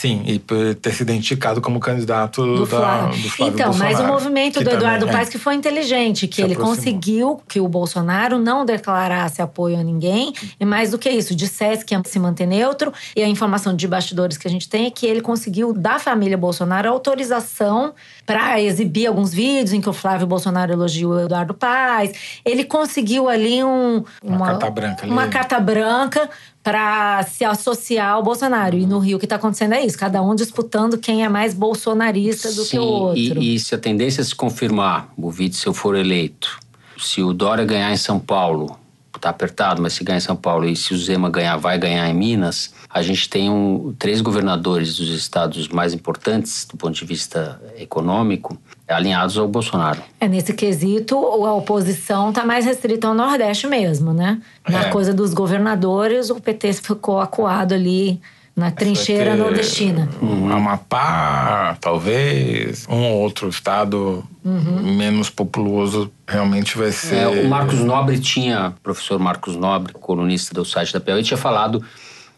Sim, e por ter se identificado como candidato Do da, Flávio. do Flávio então, mas o Bolsonaro, movimento do Eduardo também, é. Paes que foi inteligente, que ele aproximou. conseguiu que o Bolsonaro não declarasse apoio a ninguém. E mais do que isso, dissesse que ia se manter neutro. E a informação de bastidores que a gente tem é que ele conseguiu, da família Bolsonaro, autorização para exibir alguns vídeos em que o Flávio Bolsonaro elogiou o Eduardo Paes. Ele conseguiu ali um, Uma carta branca ali. Uma carta branca para se associar ao Bolsonaro. E no Rio o que está acontecendo é isso: cada um disputando quem é mais bolsonarista do que o outro. E, e se a tendência se confirmar, o Witzel for eleito, se o Dória ganhar em São Paulo, tá apertado, mas se ganhar em São Paulo e se o Zema ganhar, vai ganhar em Minas, a gente tem um, três governadores dos estados mais importantes do ponto de vista econômico alinhados ao Bolsonaro. É, nesse quesito, a oposição está mais restrita ao Nordeste mesmo, né? Na É. coisa dos governadores, o PT ficou acuado ali na trincheira nordestina. um Amapá, talvez, um ou outro estado Uhum. menos populoso realmente vai ser. É, o Marcos Nobre tinha, o professor Marcos Nobre, colunista do site da PL, tinha falado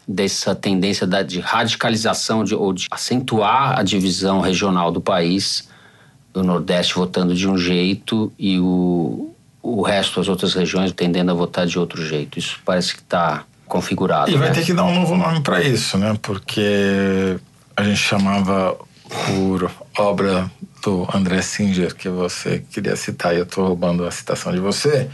dessa tendência de radicalização de, ou de acentuar a divisão regional do país, o Nordeste votando de um jeito e o, o resto, as outras regiões, tendendo a votar de outro jeito. Isso parece que está configurado. E vai né? ter que dar um novo nome para isso, né? Porque a gente chamava por obra do André Singer, que você queria citar, e eu estou roubando a citação de você,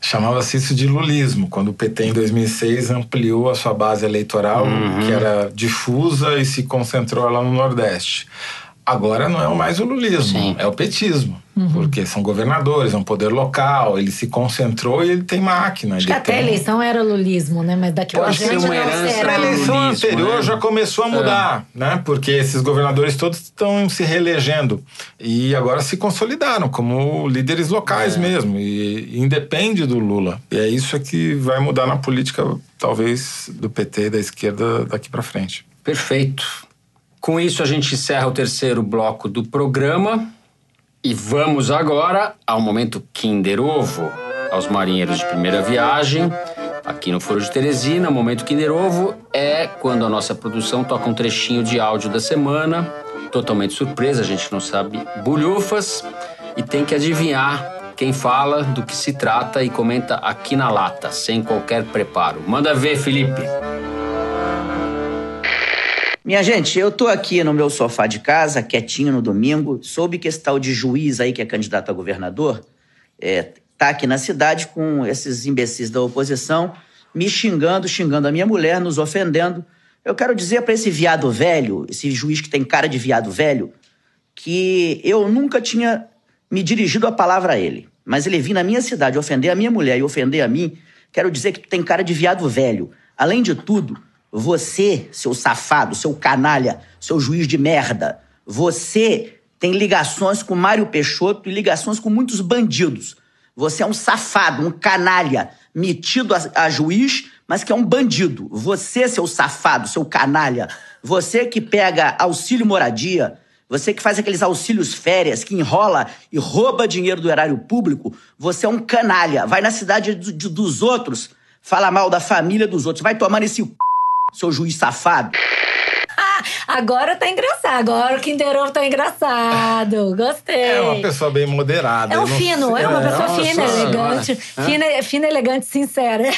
chamava-se isso de lulismo, quando o PT em 2006 ampliou a sua base eleitoral, Uhum. que era difusa e se concentrou lá no Nordeste. Agora não é mais o lulismo, Sim. é o petismo. Porque são governadores, é um poder local, ele se concentrou e ele tem máquina. Acho ele que até a eleição era lulismo, né? Mas daqui ser frente uma não herança será. Na eleição lulismo, anterior né? já começou a mudar, né? Porque esses governadores todos estão se reelegendo e agora se consolidaram como líderes locais mesmo e independe do Lula. E é isso que vai mudar na política, talvez do PT e da esquerda daqui para frente. Perfeito. Com isso, a gente encerra o terceiro bloco do programa e vamos agora ao momento Kinder Ovo. aos marinheiros de primeira viagem. Aqui no Foro de Teresina, o Momento Kinder Ovo é quando a nossa produção toca um trechinho de áudio da semana. Totalmente surpresa, a gente não sabe bulhufas. E tem que adivinhar quem fala, do que se trata e comenta aqui na lata, sem qualquer preparo. Manda ver, Felipe. Minha gente, eu tô aqui no meu sofá de casa, quietinho no domingo. Soube que esse tal de juiz aí, que é candidato a governador, é, tá aqui na cidade com esses imbecis da oposição, me xingando, xingando a minha mulher, nos ofendendo. Eu quero dizer para esse viado velho, esse juiz que tem cara de viado velho, que eu nunca tinha me dirigido a palavra a ele. Mas ele vir na minha cidade ofender a minha mulher e ofender a mim, quero dizer que tu tem cara de viado velho. Além de tudo, você, seu safado, seu canalha, seu juiz de merda, você tem ligações com Mário Peixoto e ligações com muitos bandidos. Você é um safado, um canalha, metido a, a juiz, mas que é um bandido. Você, seu safado, seu canalha, você que pega auxílio moradia, você que faz aqueles auxílios férias, que enrola e rouba dinheiro do erário público, você é um canalha. Vai na cidade do, de, dos outros, fala mal da família dos outros. Vai tomar nesse c seu juiz safado. Agora tá engraçado. Agora o Kinder Ovo tá engraçado. Gostei. É uma pessoa bem moderada. É um fino, sei- é uma pessoa uma fina, pessoa- elegante. Hã? Fina, fina, elegante, sincera.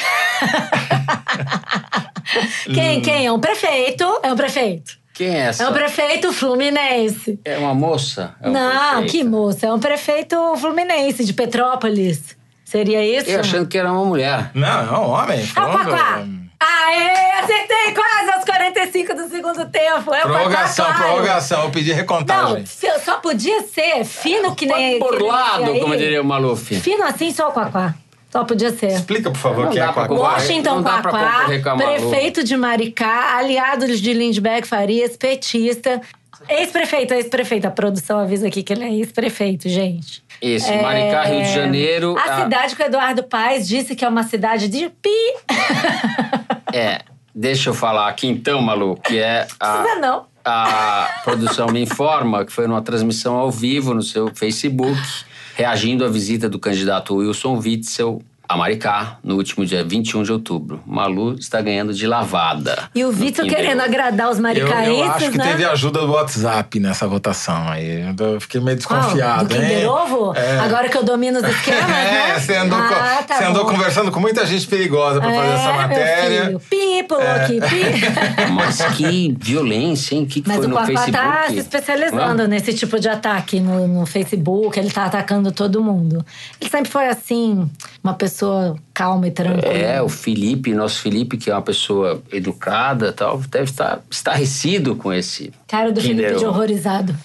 quem, quem? É um prefeito? É um prefeito. Quem é essa? É um prefeito fluminense. É uma moça? É um Não, prefeito? que moça. É um prefeito fluminense, de Petrópolis. Seria isso? Eu achando que era uma mulher. Não, é um homem. Ah, Quaquá! Aê, acertei quase aos 45 do segundo tempo. É o Prorrogação, claro. prorrogação. Eu pedi Não, recontagem. se- só podia ser fino que nem... que nem Borlado, como diria o Maluf. Fino assim, só o Quaquá. Só podia ser. Explica, por favor, Não quem é Quaquá. concorrer. Washington não Quaquá, Malu. prefeito de Maricá, aliado de Lindbergh Farias, petista. Ex-prefeito, ex-prefeito. A produção avisa aqui que ele é ex-prefeito, gente. Isso, Maricá, Rio de Janeiro. É, A cidade que o Eduardo Paes disse que é uma cidade de pi. É, deixa eu falar aqui então, Malu, que é a, Precisa não. a produção me informa que foi numa transmissão ao vivo no seu Facebook, reagindo à visita do candidato Wilson Witzel a Maricá no último dia 21 de outubro. Malu está ganhando de lavada. E o Vitor querendo agradar os Eu, maricaenses, eu acho que né? teve ajuda do WhatsApp nessa votação aí. Eu fiquei meio Qual? desconfiado, Do Kinder hein? Ovo? É. Agora que eu domino os esquemas, né? É, você andou, ah, tá você andou conversando com muita gente perigosa pra fazer É, essa meu matéria. pulou aqui, pi. Mas que violência, hein? O que, que Mas foi o Quaquá Facebook? tá se especializando Hã? nesse tipo de ataque no, no Facebook, ele tá atacando todo mundo. Ele sempre foi assim, uma pessoa calma e tranquila. É, o Felipe, nosso Felipe, que é uma pessoa educada e tal, deve estar estarrecido com esse. Cara do Felipe de horrorizado.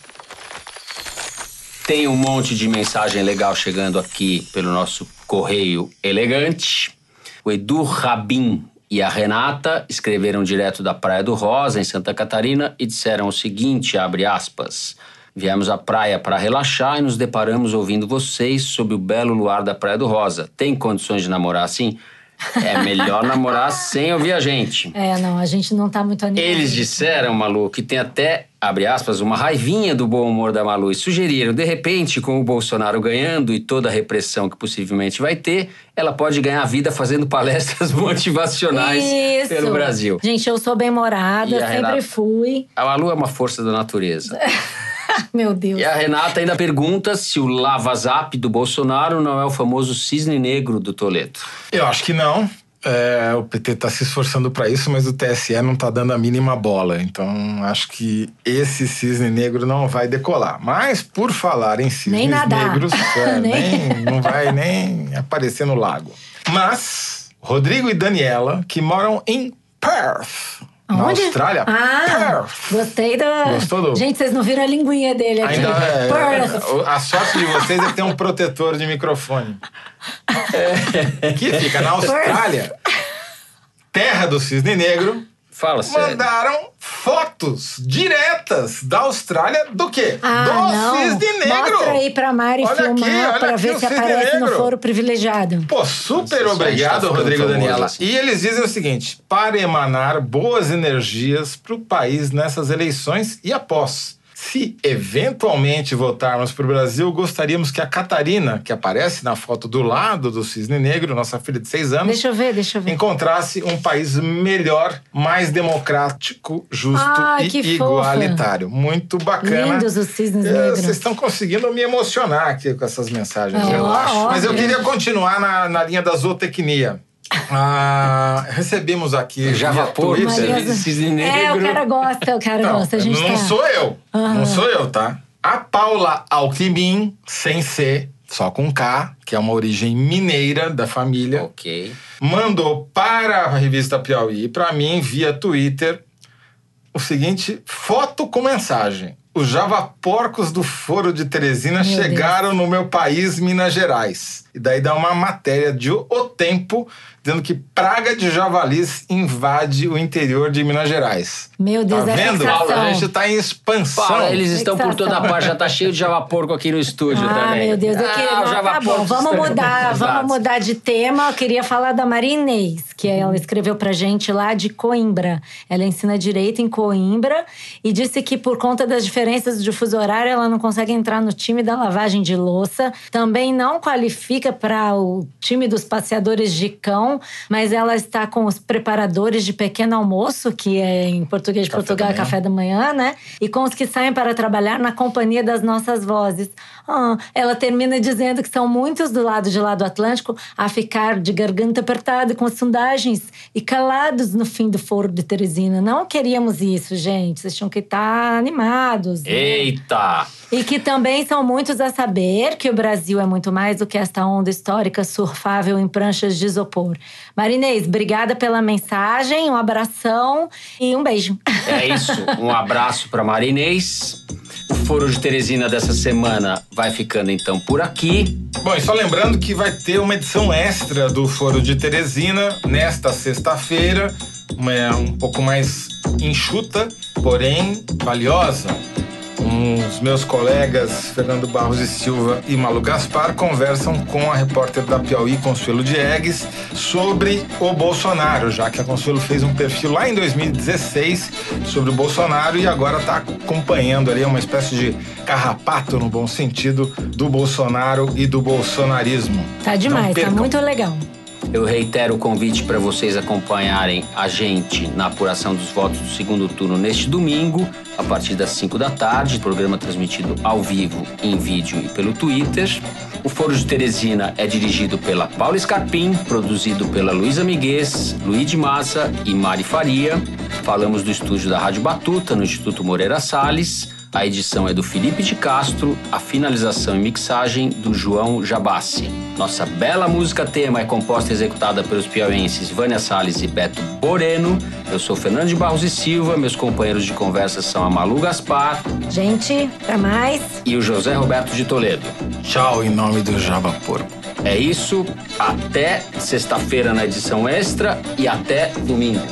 Tem um monte de mensagem legal chegando aqui pelo nosso correio elegante. O Edu Rabin e a Renata escreveram direto da Praia do Rosa, em Santa Catarina, e disseram o seguinte, abre aspas... Viemos à praia para relaxar e nos deparamos ouvindo vocês sob o belo luar da Praia do Rosa. Tem condições de namorar assim? É melhor namorar sem ouvir a gente. É, não, a gente não tá muito animado. Eles disseram, Malu, que tem até, abre aspas, uma raivinha do bom humor da Malu e sugeriram, de repente, com o Bolsonaro ganhando e toda a repressão que possivelmente vai ter, ela pode ganhar a vida fazendo palestras motivacionais Isso. pelo Brasil. Gente, eu sou bem-morada, sempre Renata? fui. A Malu é uma força da natureza. Meu Deus. E a Renata ainda pergunta se o Lava Zap do Bolsonaro não é o famoso cisne negro do Toledo. Eu acho que não. É, o PT tá se esforçando para isso, mas o TSE não tá dando a mínima bola. Então, acho que esse cisne negro não vai decolar. Mas, por falar em cisnes negros, é, nem- não vai nem aparecer no lago. Mas, Rodrigo e Daniela, que moram em Perth, na? Austrália. Ah, Perth. gostei da. Gostou do- Gente, vocês não viram a linguinha dele aqui. Ainda é, Perth. a sorte de vocês é ter um protetor de microfone. É, que fica na Austrália, terra do cisne negro, Fala sério. mandaram fotos diretas da Austrália do quê? Ah, do não. cisne negro. Mostra aí pra Mari Olha aqui, filmar olha pra aqui ver se aparece no negro. foro privilegiado. Pô, super obrigado, tá Rodrigo e Daniela. assim. E eles dizem o seguinte: para emanar boas energias para o país nessas eleições e após. Se eventualmente voltarmos para o Brasil, gostaríamos que a Catarina, que aparece na foto do lado do cisne negro, nossa filha de seis anos, Deixa eu ver, deixa eu ver. encontrasse um país melhor, mais democrático, justo Ai, e igualitário. Muito bacana. Lindos os cisnes É, negros. Vocês estão conseguindo me emocionar aqui com essas mensagens, Ah, eu acho. óbvio. Mas eu queria continuar na, na linha da zootecnia. Ah, recebemos aqui Twitter. Maria- cisne É, o cara gosta, o cara Não, gosta. A gente não tá... sou eu. Não sou eu, tá? A Paula Alckmin, sem C, só com K, que é uma origem mineira da família, Ok. mandou para a revista Piauí, para mim, via Twitter, o seguinte: foto com mensagem. Os javaporcos do Foro de Teresina Meu chegaram no meu país, Minas Gerais. E daí dá uma matéria de O Tempo dizendo que praga de javalis invade o interior de Minas Gerais. Meu Deus, tá é vendo? A gente tá em expansão. Eles estão por toda parte, já tá cheio de javaporco aqui no estúdio Ah, também. meu Deus, eu queria. Ah, tá bom, vamos mudar, vamos mudar de tema. Eu queria falar da Maria Inês, que ela escreveu pra gente lá de Coimbra. Ela ensina direito em Coimbra e disse que por conta das diferenças de fuso horário, ela não consegue entrar no time da lavagem de louça. Também não qualifica para o time dos passeadores de cão, mas ela está com os preparadores de pequeno almoço, que é em português de Café Portugal da café da manhã, né? E com os que saem para trabalhar na companhia das nossas vozes. Ah, ela termina dizendo que são muitos do lado de lá do Atlântico a ficar de garganta apertada com as sondagens e calados no fim do foro de Teresina. Não queríamos isso, gente. Vocês tinham que estar animados. né? Eita! E que também são muitos a saber que o Brasil é muito mais do que esta onda histórica surfável em pranchas de isopor. Marinês, obrigada pela mensagem, um abração e um beijo. É isso. Um abraço para Marinês. O Foro de Teresina dessa semana vai ficando então por aqui. Bom, e só lembrando que vai ter uma edição extra do Foro de Teresina nesta sexta-feira, uma- um pouco mais enxuta, porém valiosa. Os meus colegas Fernando Barros e Silva e Malu Gaspar conversam com a repórter da Piauí, Consuelo Diegues, sobre o Bolsonaro, já que a Consuelo fez um perfil lá em 2016 sobre o Bolsonaro e agora está acompanhando ali uma espécie de carrapato, no bom sentido, do Bolsonaro e do bolsonarismo. Tá demais, tá muito legal. Eu reitero o convite para vocês acompanharem a gente na apuração dos votos do segundo turno neste domingo, a partir das 5 da tarde. Programa transmitido ao vivo, em vídeo e pelo Twitter. O Foro de Teresina é dirigido pela Paula Scarpim, produzido pela Luísa Miguez, Luiz de Massa e Mari Faria. Falamos do estúdio da Rádio Batuta, no Instituto Moreira Salles. A edição é do Felipe de Castro, a finalização e mixagem do João Jabassi. Nossa bela música tema é composta e executada pelos piauenses Vânia Salles e Beto Boreno. Eu sou Fernando de Barros e Silva, meus companheiros de conversa são a Malu Gaspar Gente, pra mais. e o José Roberto de Toledo. Tchau em nome do Java Porco. É isso, até sexta-feira na edição extra e até domingo.